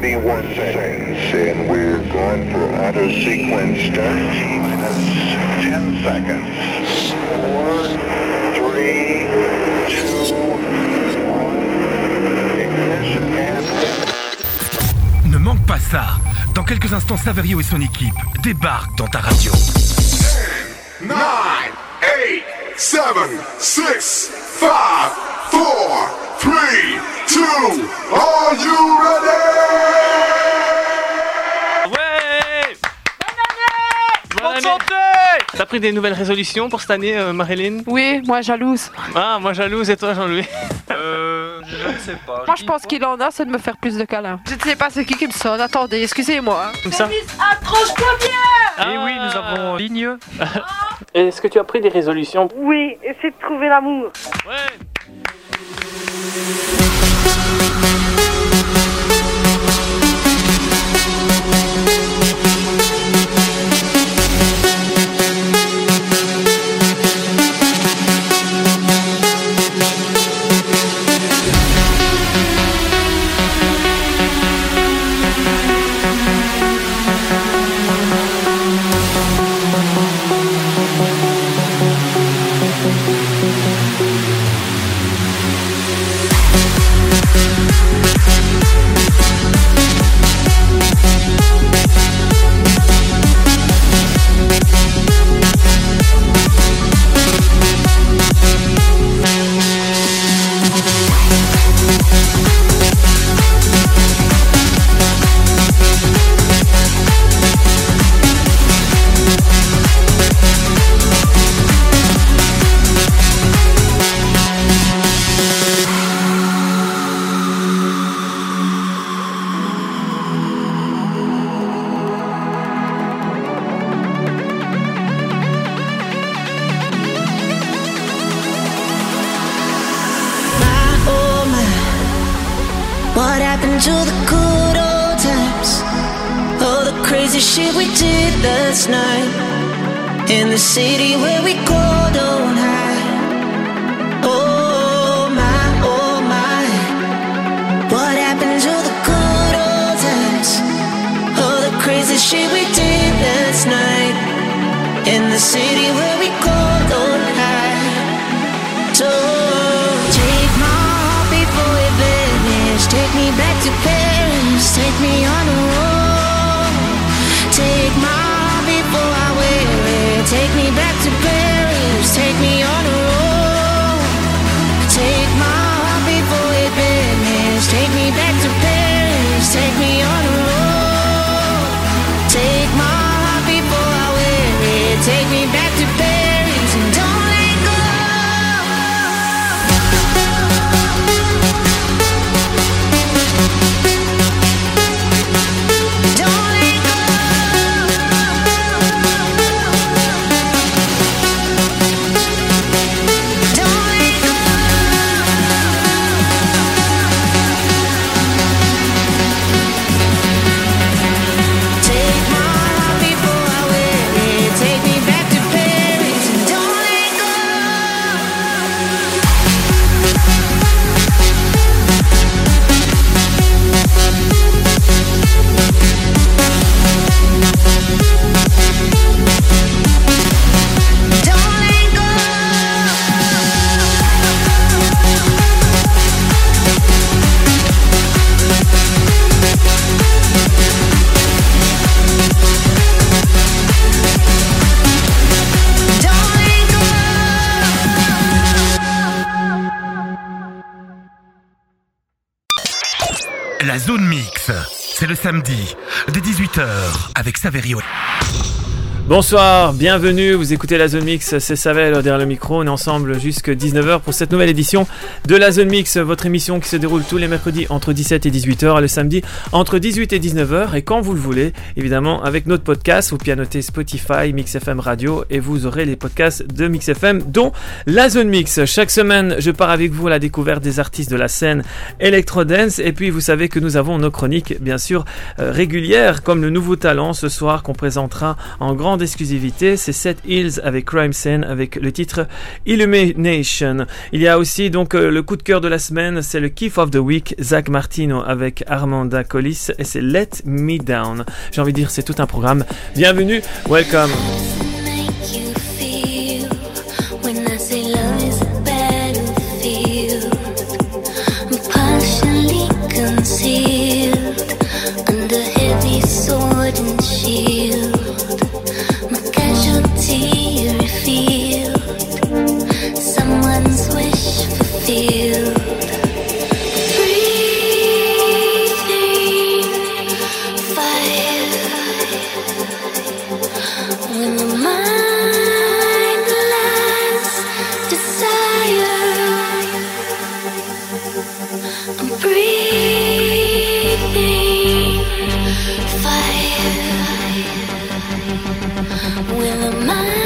31 seconds, and we're going for auto sequence start. Minus 10 seconds. 4, 3, 2, 1. Ignition and... Ne manque pas ça. Dans quelques instants, Saverio et son équipe débarquent dans ta radio. nine, eight, seven, six, five, four, three, two. Are you ready? Ouais Bonne santé T'as pris des nouvelles résolutions pour cette année, euh, Marilyn? Oui, moi jalouse. Ah, moi jalouse et toi, Jean-Louis? Euh, je ne sais pas. Moi je pense qu'il en a, c'est de me faire plus de câlins. Je ne sais pas c'est qui qui me sonne. Attendez, excusez-moi. Comme ça Et Eh oui, nous avons ligne. Est-ce que tu as pris des résolutions? Oui, essaie de trouver l'amour. Ouais Thank you. Last night in the city where Zone mix, c'est le samedi, dès 18h, avec Saverio. Bonsoir, bienvenue, vous écoutez la Zone Mix, c'est Savel derrière le micro, on est ensemble jusqu'à 19h pour cette nouvelle édition de la Zone Mix, votre émission qui se déroule tous les mercredis entre 17 et 18h, le samedi entre 18 et 19h, et quand vous le voulez, évidemment avec notre podcast, vous pianotez Spotify, Mix FM Radio, et vous aurez les podcasts de Mix FM, dont la Zone Mix. Chaque semaine, je pars avec vous à la découverte des artistes de la scène Electro-Dance, et puis vous savez que nous avons nos chroniques, bien sûr, euh, régulières, comme le nouveau talent ce soir qu'on présentera en grande grande exclusivité, c'est Seth Hills avec Crime Scene avec le titre Illumination. Il y a aussi donc euh, le coup de cœur de la semaine, c'est le Kiff of the Week, Zach Martino avec Armanda Collis et c'est Let Me Down. J'ai envie de dire c'est tout un programme. Bienvenue, welcome. My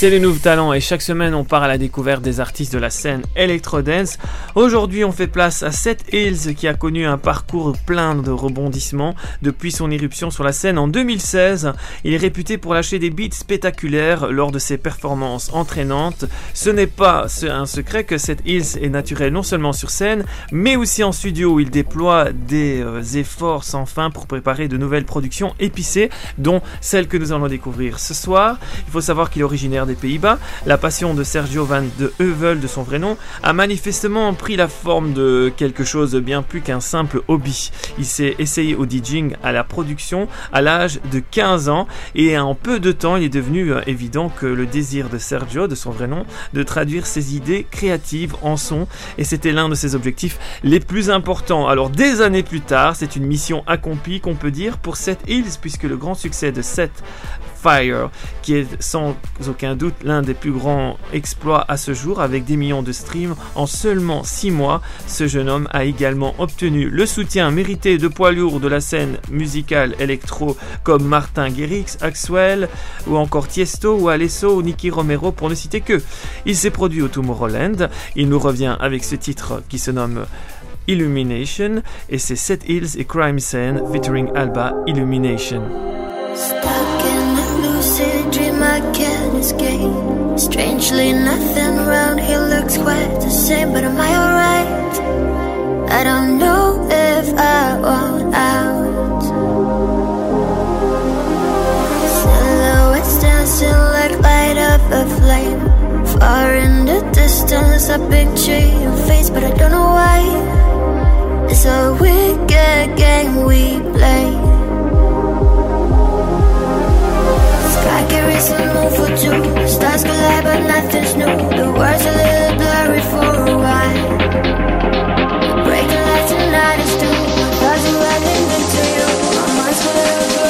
C'est les nouveaux talents et chaque semaine on part à la découverte des artistes de la scène Electro-Dance. Aujourd'hui on fait place à Seth Hills qui a connu un parcours plein de rebondissements depuis son éruption sur la scène en 2016. Il est réputé pour lâcher des beats spectaculaires lors de ses performances entraînantes. Ce n'est pas un secret que Seth Hills est naturel non seulement sur scène mais aussi en studio où il déploie des euh, efforts sans fin pour préparer de nouvelles productions épicées dont celle que nous allons découvrir ce soir. Il faut savoir qu'il est originaire Pays-Bas, la passion de Sergio van de Heuvel de son vrai nom a manifestement pris la forme de quelque chose bien plus qu'un simple hobby. Il s'est essayé au DJing à la production à l'âge de 15 ans et en peu de temps il est devenu euh, évident que le désir de Sergio, de son vrai nom, de traduire ses idées créatives en son et c'était l'un de ses objectifs les plus importants. Alors des années plus tard, c'est une mission accomplie qu'on peut dire pour Seth Hills puisque le grand succès de Seth Fire, qui est sans aucun doute l'un des plus grands exploits à ce jour, avec des millions de streams en seulement 6 mois. Ce jeune homme a également obtenu le soutien mérité de poids lourds de la scène musicale électro comme Martin Garrix, Axwell ou encore Tiesto ou Alesso ou Nicky Romero pour ne citer que. Il s'est produit au Tomorrowland, il nous revient avec ce titre qui se nomme Illumination et c'est Seth Hills et Crime Scene featuring Alba Illumination. Can't escape. Strangely, nothing around here looks quite the same, but am I alright? I don't know if I want out. Silhouettes dancing like light up a flame. Far in the distance, I picture your face, but I don't know why. It's a wicked game we play. Breaking lights and night is too Thoughts are running into you. My mind's little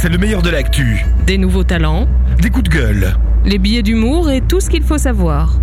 c'est le meilleur de l'actu. Des nouveaux talents. Des coups de gueule. Les billets d'humour et tout ce qu'il faut savoir.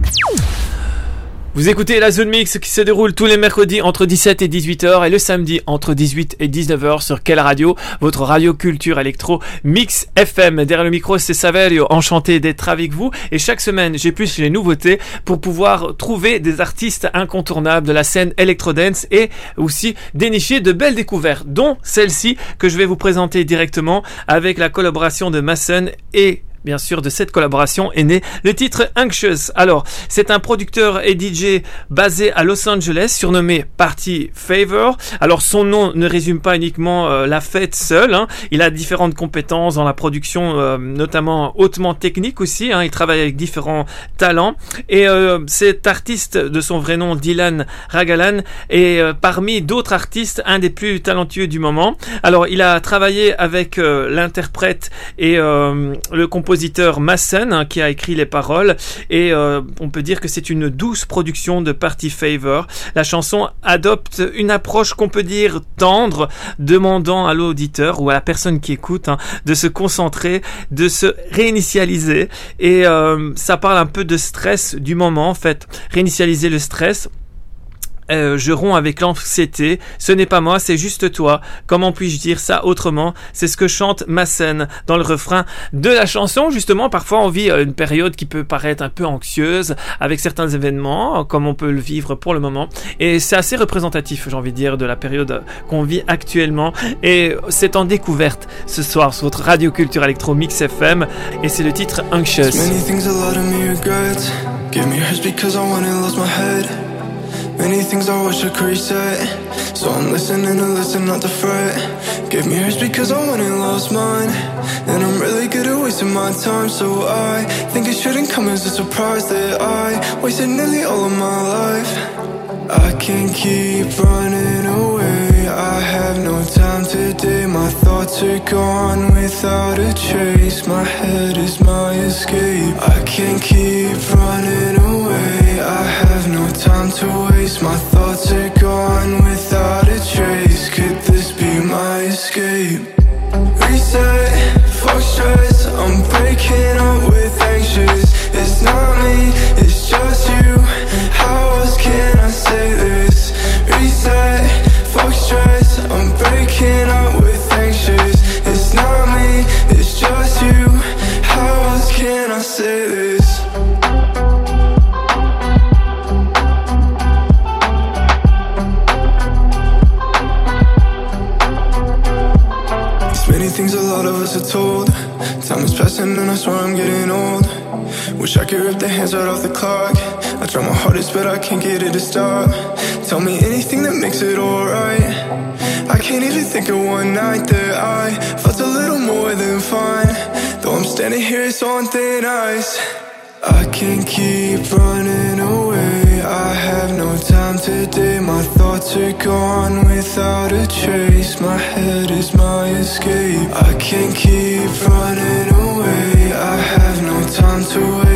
Vous écoutez la Zone Mix qui se déroule tous les mercredis entre 17 et 18h et le samedi entre 18 et 19h sur quelle radio? Votre radio culture électro Mix FM. Derrière le micro, c'est Saverio, enchanté d'être avec vous. Et chaque semaine, j'ai plus les nouveautés pour pouvoir trouver des artistes incontournables de la scène electro-dance et aussi dénicher de belles découvertes, dont celle-ci que je vais vous présenter directement avec la collaboration de Mason et bien sûr, de cette collaboration est né le titre Anxious. Alors, c'est un producteur et DJ basé à Los Angeles, surnommé Party Favor. Alors, son nom ne résume pas uniquement euh, la fête seule. Hein. Il a différentes compétences dans la production, euh, notamment hautement technique aussi. Hein. Il travaille avec différents talents. Et euh, cet artiste, de son vrai nom, Dylan Ragalan, est parmi d'autres artistes un des plus talentueux du moment. Alors, il a travaillé avec l'interprète et le compositeur compositeur Massen hein, qui a écrit les paroles et euh, on peut dire que c'est une douce production de Party Favor. La chanson adopte une approche qu'on peut dire tendre, demandant à l'auditeur ou à la personne qui écoute hein, de se concentrer, de se réinitialiser et euh, ça parle un peu de stress du moment en fait. Réinitialiser le stress euh, je romps avec l'anxiété. Ce n'est pas moi, c'est juste toi. Comment puis-je dire ça autrement? C'est ce que chante Massen dans le refrain de la chanson. Justement, parfois on vit euh, une période qui peut paraître un peu anxieuse avec certains événements, comme on peut le vivre pour le moment. Et c'est assez représentatif, j'ai envie de dire, de la période qu'on vit actuellement. Et c'est en découverte ce soir sur votre radio culture électro Mix FM. Et c'est le titre Anxious. Many things I wish I could reset. So I'm listening to listen not to fret. Gave me hers because I went and lost mine. And I'm really good at wasting my time So I think it shouldn't come as a surprise That I wasted nearly all of my life. I can't keep running away. I have no time today. My thoughts are gone without a trace. My head is my escape. I can't keep running away time to waste. My thoughts are gone without a trace. Could this be my escape? Reset, fuck stress. I'm breaking up with anxious. It's not me, it's things a lot of us are told Time is passing and I swear I'm getting old Wish I could rip the hands right off the clock. I try my hardest but I can't get it to stop. Tell me anything that makes it alright. I can't even think of one night that I Felt a little more than fine. Though I'm standing here so on thin ice. I can't keep running away. I have no time to today My thoughts are gone without a trace. My head is my escape. I can't keep running away. I have no time to waste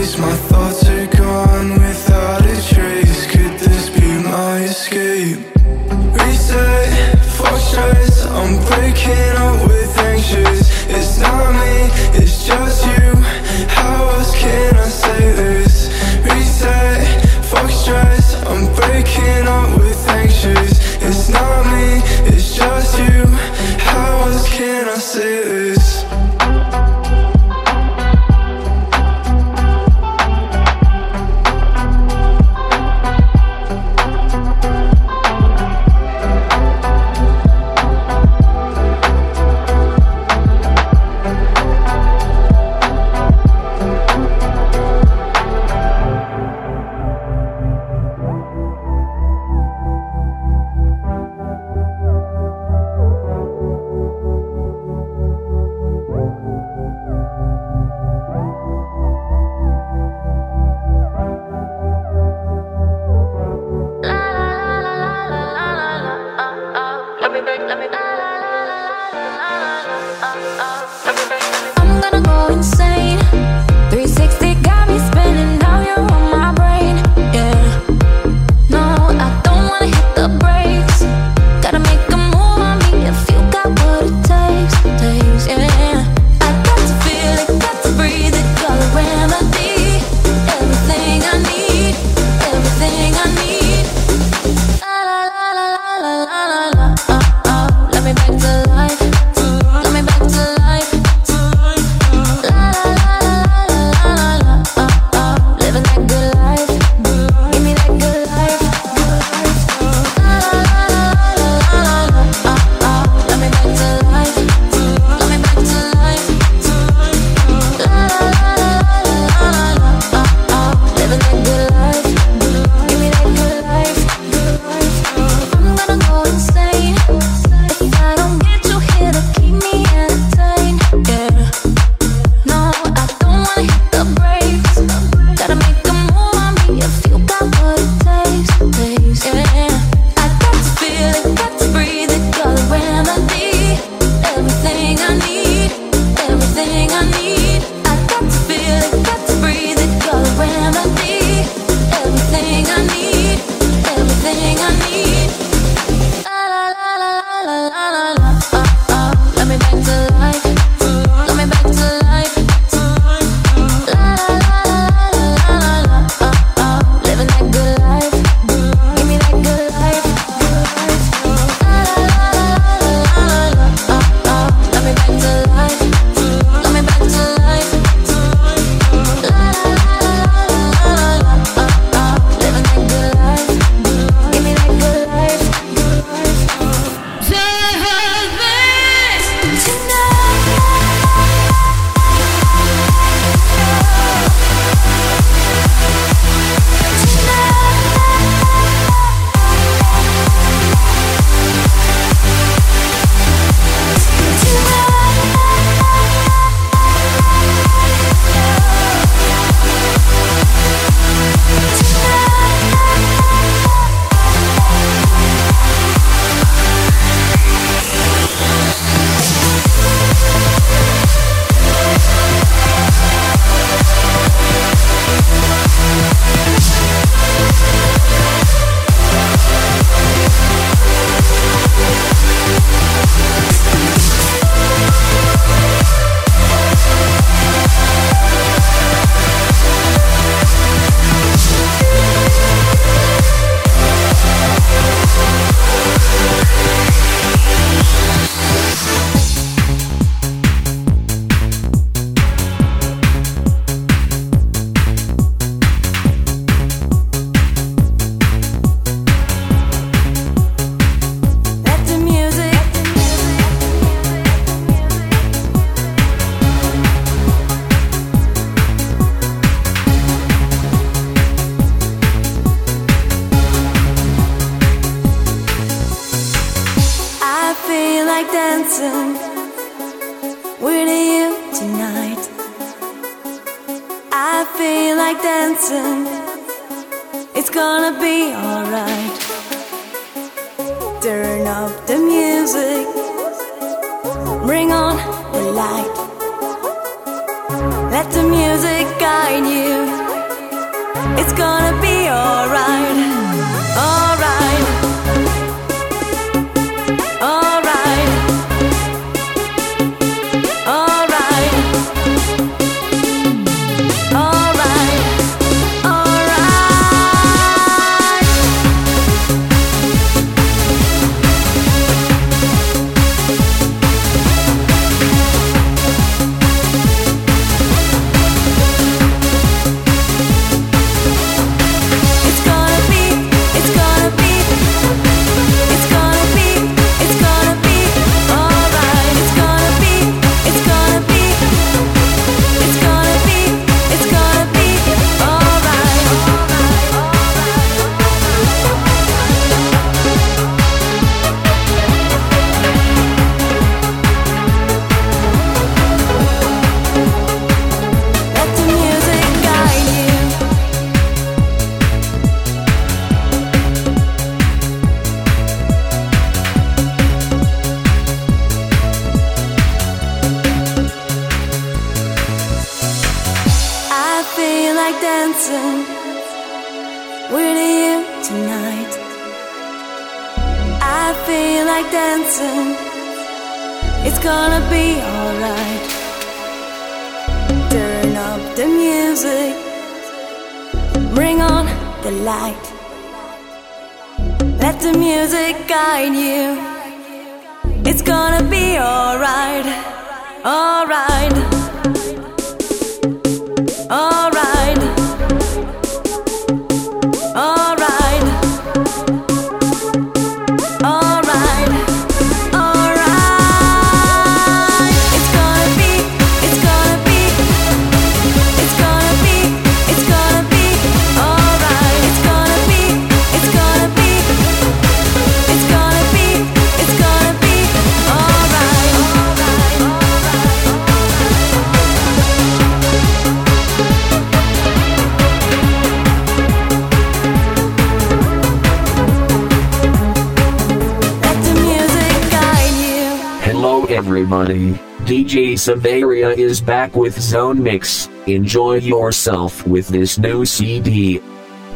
Savaria is back with Zone Mix. Enjoy yourself with this new CD.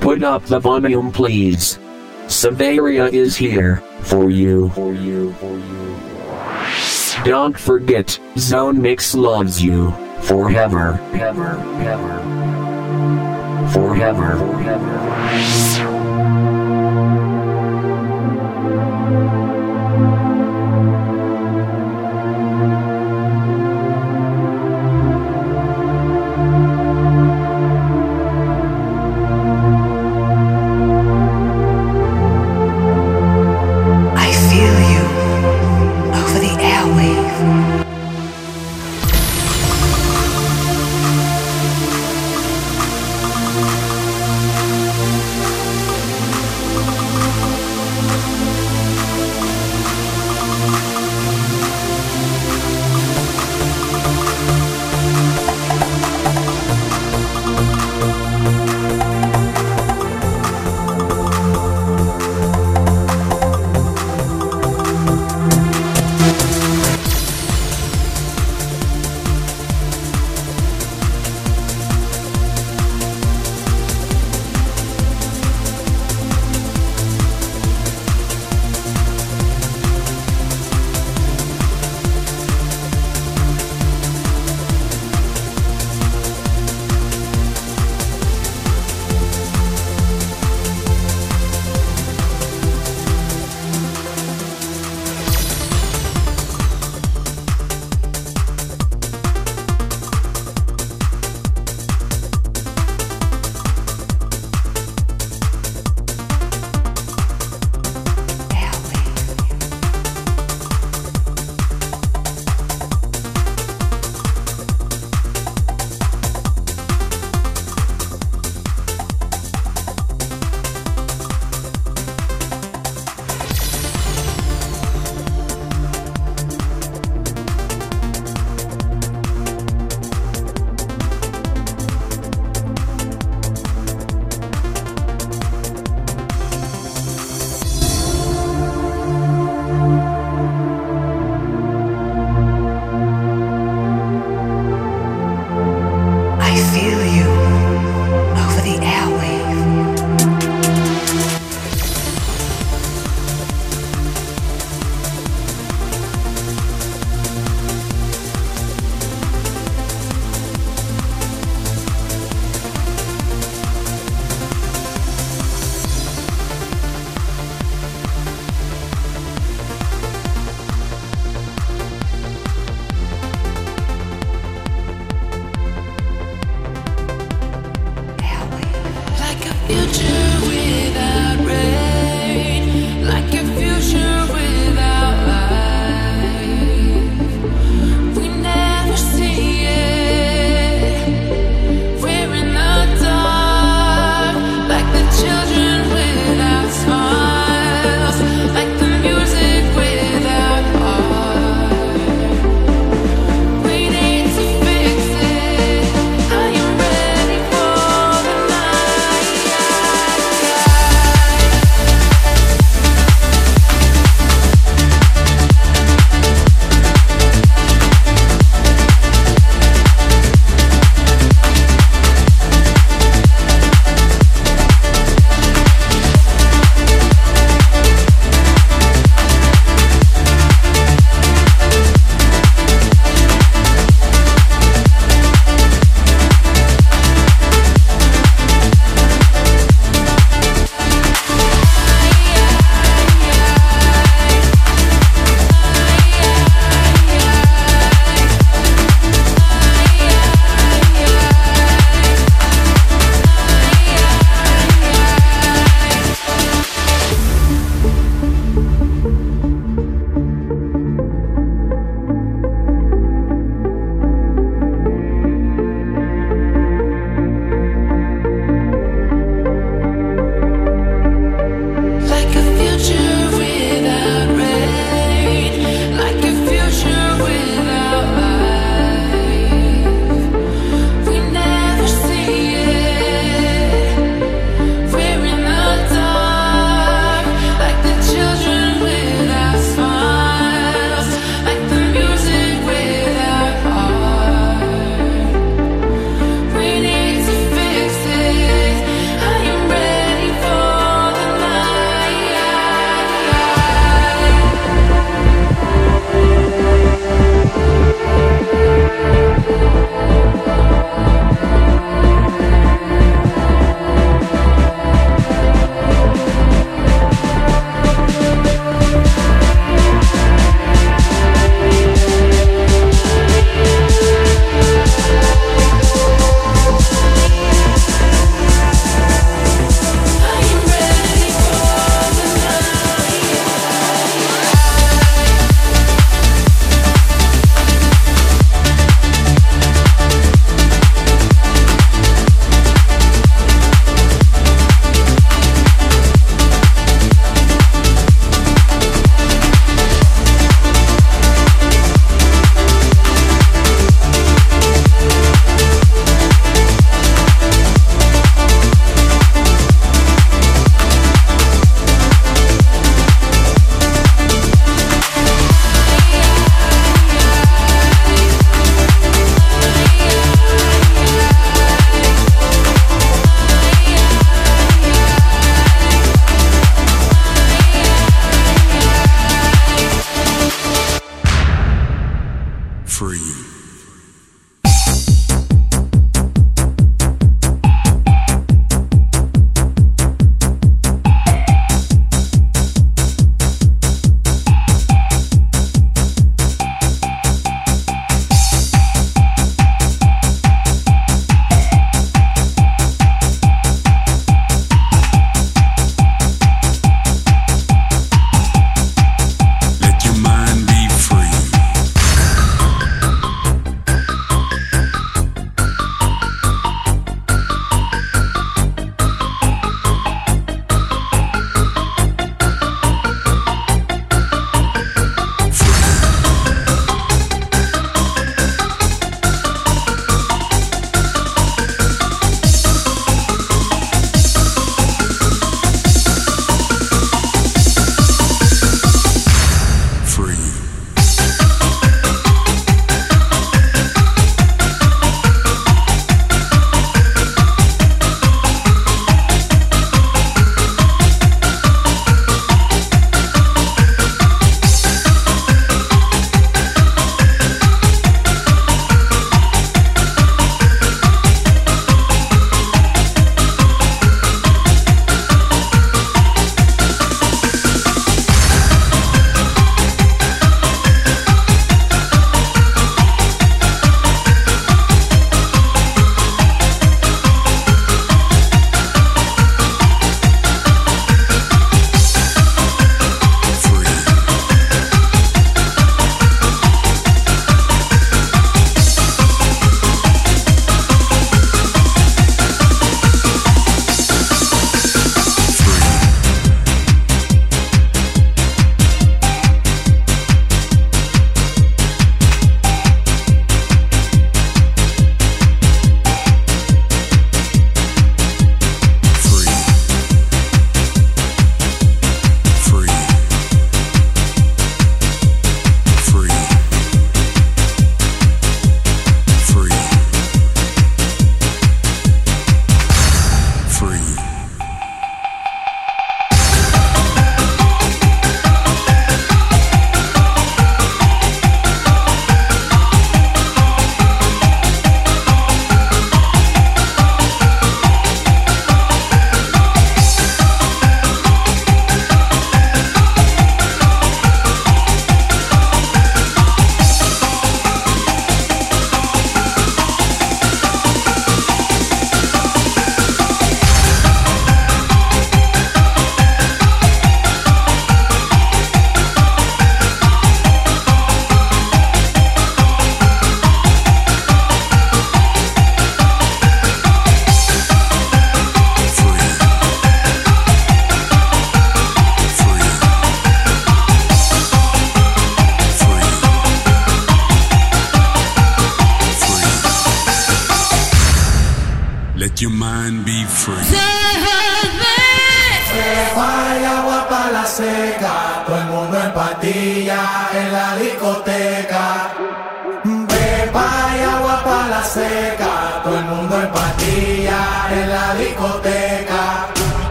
Put up the volume, please. Savaria is here for you. For you. For you. Don't forget, Zone Mix loves you forever. Ever. Ever. Forever. Forever. forever.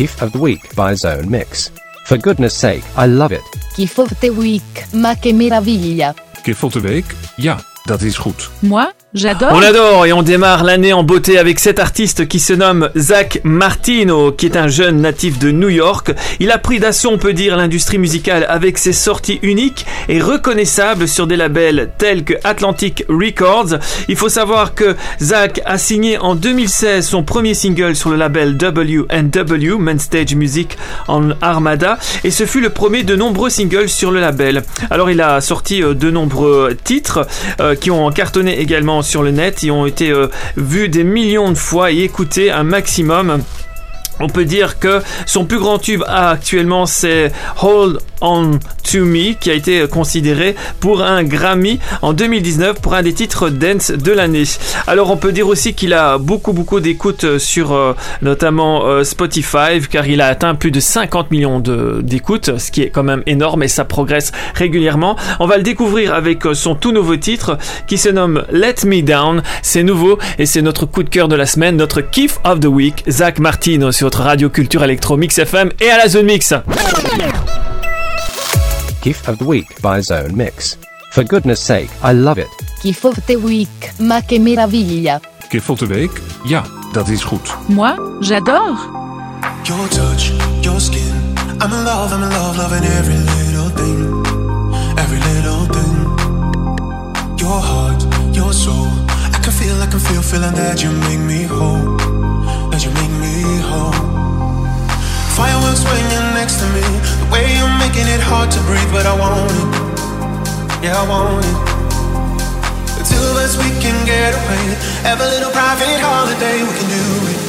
Gift of the Week by Zone Mix. For goodness sake, I love it. Gift of the Week, ma che meraviglia. Gift of the Week? Ja, dat is goed. Moi, j'adore. On adore et on démarre l'année en beauté avec cet artiste qui se nomme Zach Martino, qui est un jeune natif de New York. Il a pris d'assaut, on peut dire, l'industrie musicale avec ses sorties uniques et reconnaissables sur des labels tels que Atlantic Records. Il faut savoir que Zach a signé en 2016 son premier single sur le label W&W, Main Stage Music en Armada, et ce fut le premier de nombreux singles sur le label. Alors il a sorti euh, de nombreux titres euh, qui ont cartonné également sur le net, ils ont été euh, vus des millions de fois et écoutés un maximum. On peut dire que son plus grand tube actuellement c'est Hold On To Me qui a été considéré pour un Grammy en 2019 pour un des titres dance de l'année. Alors on peut dire aussi qu'il a beaucoup beaucoup d'écoutes sur euh, notamment euh, Spotify car il a atteint plus de 50 millions d'écoutes ce qui est quand même énorme et ça progresse régulièrement. On va le découvrir avec euh, son tout nouveau titre qui se nomme Let Me Down. C'est nouveau et c'est notre coup de cœur de la semaine, notre kiff of the week, Zach Martino sur votre radio culture électro Mix FM et à la zone mix. Gift of the Week by Zone Mix. For goodness sake, I love it. Gift of the Week, ma che meraviglia. Gift of the Week? Ja, dat is goed. Moi, j'adore. Your touch, your skin. I'm in love, I'm in love, loving every little thing. Every little thing. Your heart, your soul. I can feel, I can feel, feeling that you make me whole. That you make me whole. Fireworks when you're next to me. The way you're I want it. Yeah, I want it. The two of us, we can get away. Have a little private holiday, we can do it.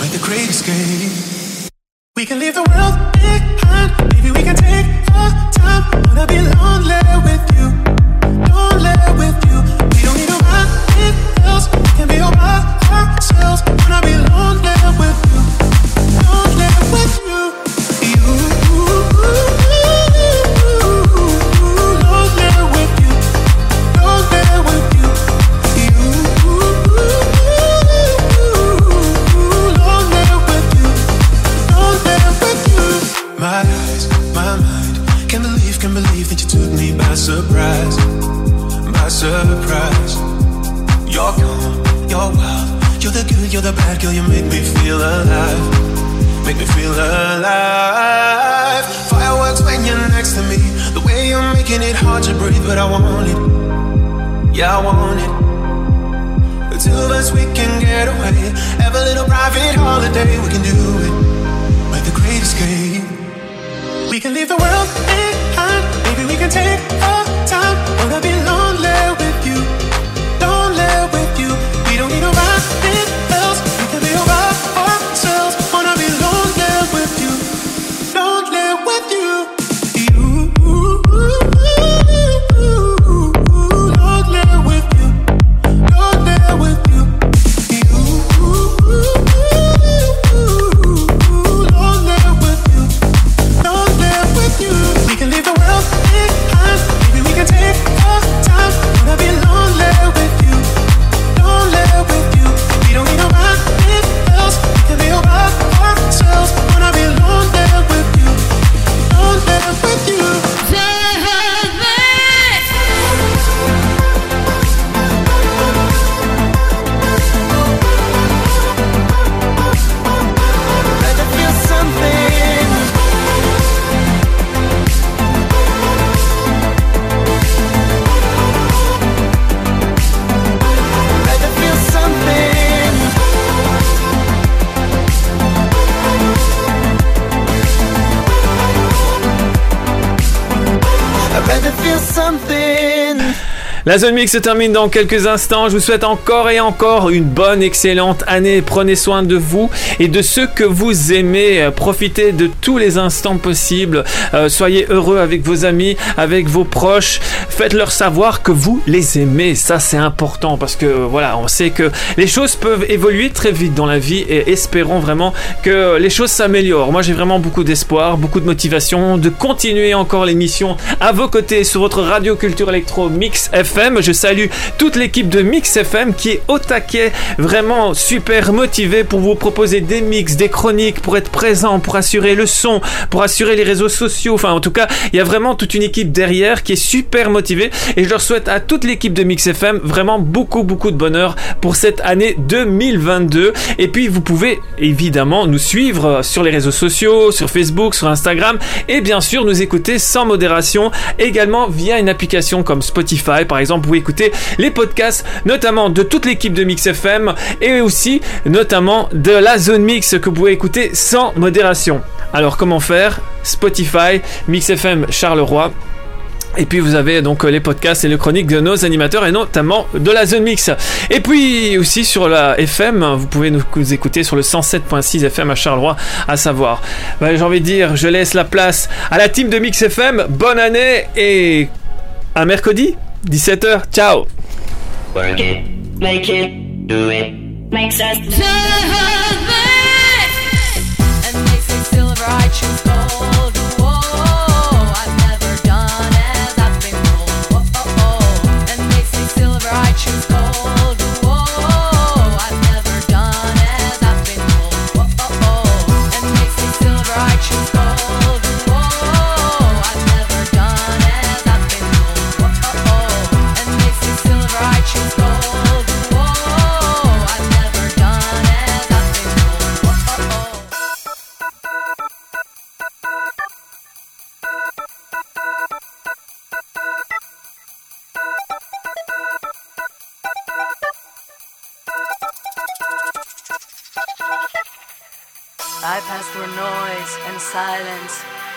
Make the great escape. We can leave the world behind. Maybe we can take our time. Wanna be lonely with you. Lonely with you. We don't need nobody else. We can be all by ourselves. Wanna be lonely with you. You're the bad girl. You make me feel alive. Make me feel alive. Fireworks when you're next to me. The way you're making it hard to breathe, but I want it. Yeah, I want it. The two of us, we can get away. Have a little private holiday, we can do it. Make the great escape. We can leave the world behind. Maybe we can take our time. Wanna be La zone mix se termine dans quelques instants. Je vous souhaite encore et encore une bonne, excellente année. Prenez soin de vous et de ceux que vous aimez. Euh, Profitez de tous les instants possibles. Euh, soyez heureux avec vos amis, avec vos proches. Faites-leur savoir que vous les aimez. Ça, c'est important parce que voilà, on sait que les choses peuvent évoluer très vite dans la vie et espérons vraiment que les choses s'améliorent. Moi, j'ai vraiment beaucoup d'espoir, beaucoup de motivation de continuer encore l'émission à vos côtés sur votre radio culture électro Mix FM. Je salue toute l'équipe de Mix FM qui est au taquet, vraiment super motivée pour vous proposer des mix, des chroniques, pour être présent, pour assurer le son, pour assurer les réseaux sociaux. Enfin, en tout cas, il y a vraiment toute une équipe derrière qui est super motivée et je leur souhaite à toute l'équipe de Mix FM vraiment beaucoup, beaucoup de bonheur pour cette année 2022. Et puis, vous pouvez évidemment nous suivre sur les réseaux sociaux, sur Facebook, sur Instagram et bien sûr nous écouter sans modération également via une application comme Spotify par exemple. Vous pouvez écouter les podcasts notamment de toute l'équipe de Mix FM et aussi notamment de la zone mix que vous pouvez écouter sans modération. Alors comment faire? Spotify, Mix FM Charleroi. Et puis vous avez donc les podcasts et les chroniques de nos animateurs et notamment de la Zone Mix. Et puis aussi sur la FM, vous pouvez nous écouter sur le 107.6 FM à Charleroi, à savoir. Ben, J'ai envie de dire, je laisse la place à la team de Mix FM. Bonne année et à mercredi, 17h. Ciao Work it, make it, do it. Makes us And they say silver, I choose gold.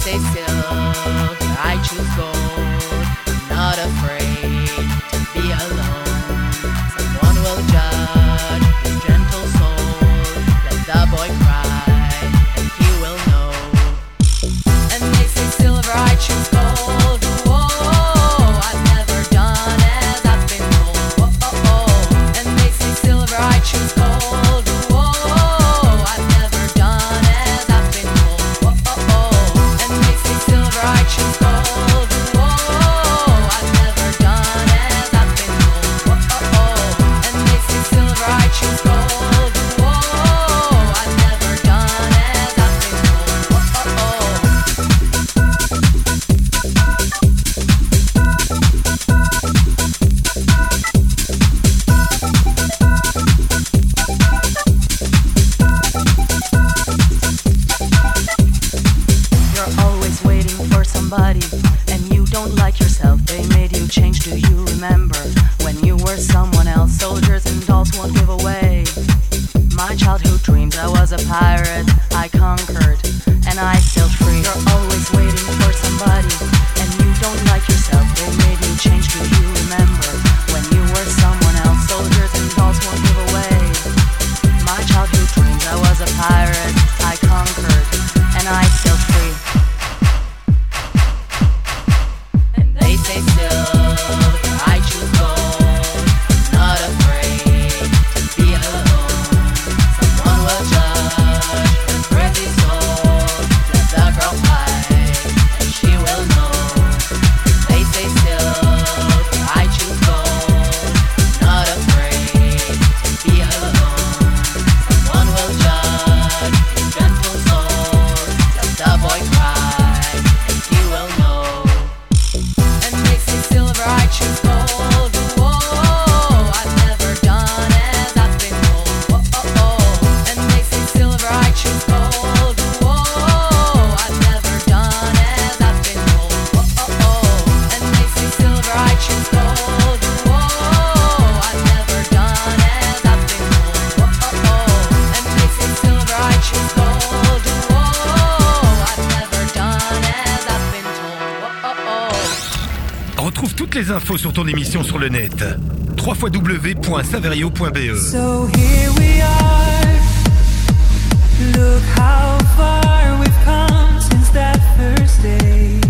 stay still. I choose gold, not afraid. infos sur ton émission sur le net. www.saverio.be So here we are. Look how far we've come since that first day.